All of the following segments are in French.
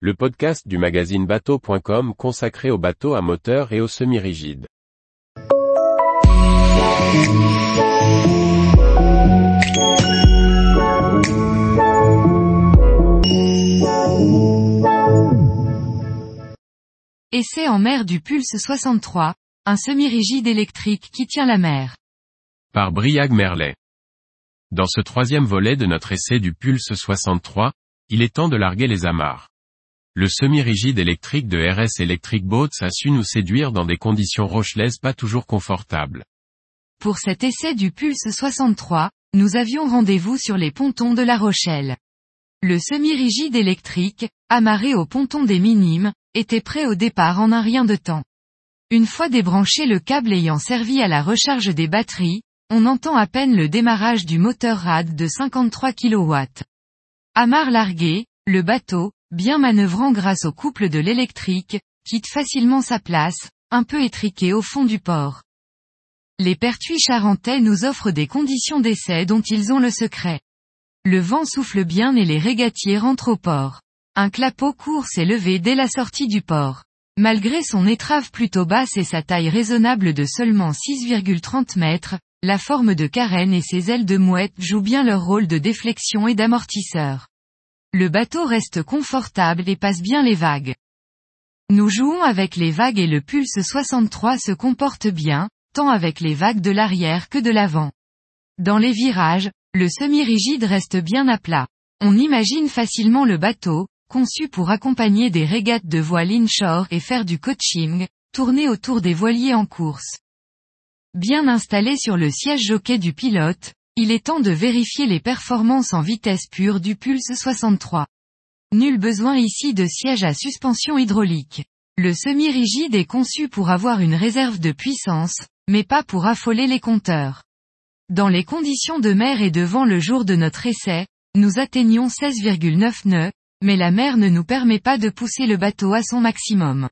le podcast du magazine bateau.com consacré aux bateaux à moteur et aux semi-rigides. Essai en mer du Pulse 63, un semi-rigide électrique qui tient la mer. Par Briag Merlet. Dans ce troisième volet de notre essai du Pulse 63, il est temps de larguer les amarres. Le semi-rigide électrique de RS Electric Boats a su nous séduire dans des conditions rochelaises pas toujours confortables. Pour cet essai du Pulse 63, nous avions rendez-vous sur les pontons de La Rochelle. Le semi-rigide électrique, amarré au ponton des Minimes, était prêt au départ en un rien de temps. Une fois débranché le câble ayant servi à la recharge des batteries, on entend à peine le démarrage du moteur RAD de 53 kW. Amarre largué, le bateau, bien manœuvrant grâce au couple de l'électrique, quitte facilement sa place, un peu étriqué au fond du port. Les pertuis charentais nous offrent des conditions d'essai dont ils ont le secret. Le vent souffle bien et les régatiers rentrent au port. Un clapot court s'est levé dès la sortie du port. Malgré son étrave plutôt basse et sa taille raisonnable de seulement 6,30 mètres, la forme de carène et ses ailes de mouette jouent bien leur rôle de déflexion et d'amortisseur. Le bateau reste confortable et passe bien les vagues. Nous jouons avec les vagues et le Pulse 63 se comporte bien, tant avec les vagues de l'arrière que de l'avant. Dans les virages, le semi-rigide reste bien à plat. On imagine facilement le bateau, conçu pour accompagner des régates de voile inshore et faire du coaching, tourner autour des voiliers en course. Bien installé sur le siège jockey du pilote, il est temps de vérifier les performances en vitesse pure du Pulse 63. Nul besoin ici de siège à suspension hydraulique. Le semi-rigide est conçu pour avoir une réserve de puissance, mais pas pour affoler les compteurs. Dans les conditions de mer et devant le jour de notre essai, nous atteignons 16,9 nœuds, mais la mer ne nous permet pas de pousser le bateau à son maximum.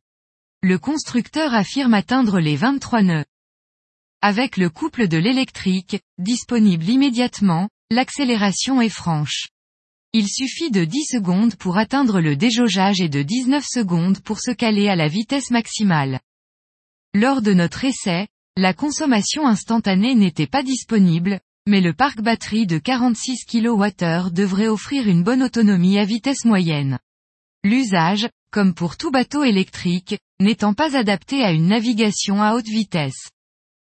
Le constructeur affirme atteindre les 23 nœuds. Avec le couple de l'électrique, disponible immédiatement, l'accélération est franche. Il suffit de 10 secondes pour atteindre le déjaugeage et de 19 secondes pour se caler à la vitesse maximale. Lors de notre essai, la consommation instantanée n'était pas disponible, mais le parc batterie de 46 kWh devrait offrir une bonne autonomie à vitesse moyenne. L'usage, comme pour tout bateau électrique, n'étant pas adapté à une navigation à haute vitesse.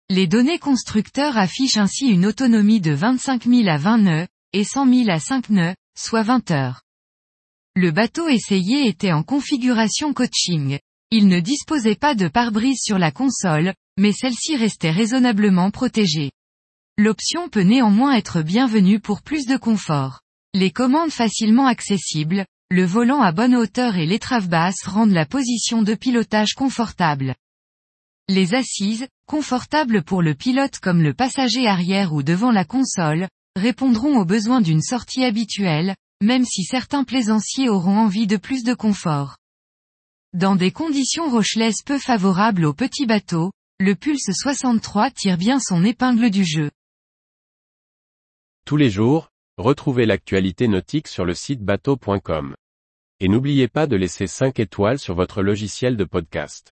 Les données constructeurs affichent ainsi une autonomie de 25 000 à 20 nœuds, et 100 000 à 5 nœuds, soit 20 heures. Le bateau essayé était en configuration coaching. Il ne disposait pas de pare-brise sur la console, mais celle-ci restait raisonnablement protégée. L'option peut néanmoins être bienvenue pour plus de confort. Les commandes facilement accessibles, le volant à bonne hauteur et l'étrave basse rendent la position de pilotage confortable. Les assises, confortables pour le pilote comme le passager arrière ou devant la console, répondront aux besoins d'une sortie habituelle, même si certains plaisanciers auront envie de plus de confort. Dans des conditions rochelaises peu favorables aux petits bateaux, le Pulse 63 tire bien son épingle du jeu. Tous les jours, retrouvez l'actualité nautique sur le site bateau.com. Et n'oubliez pas de laisser 5 étoiles sur votre logiciel de podcast.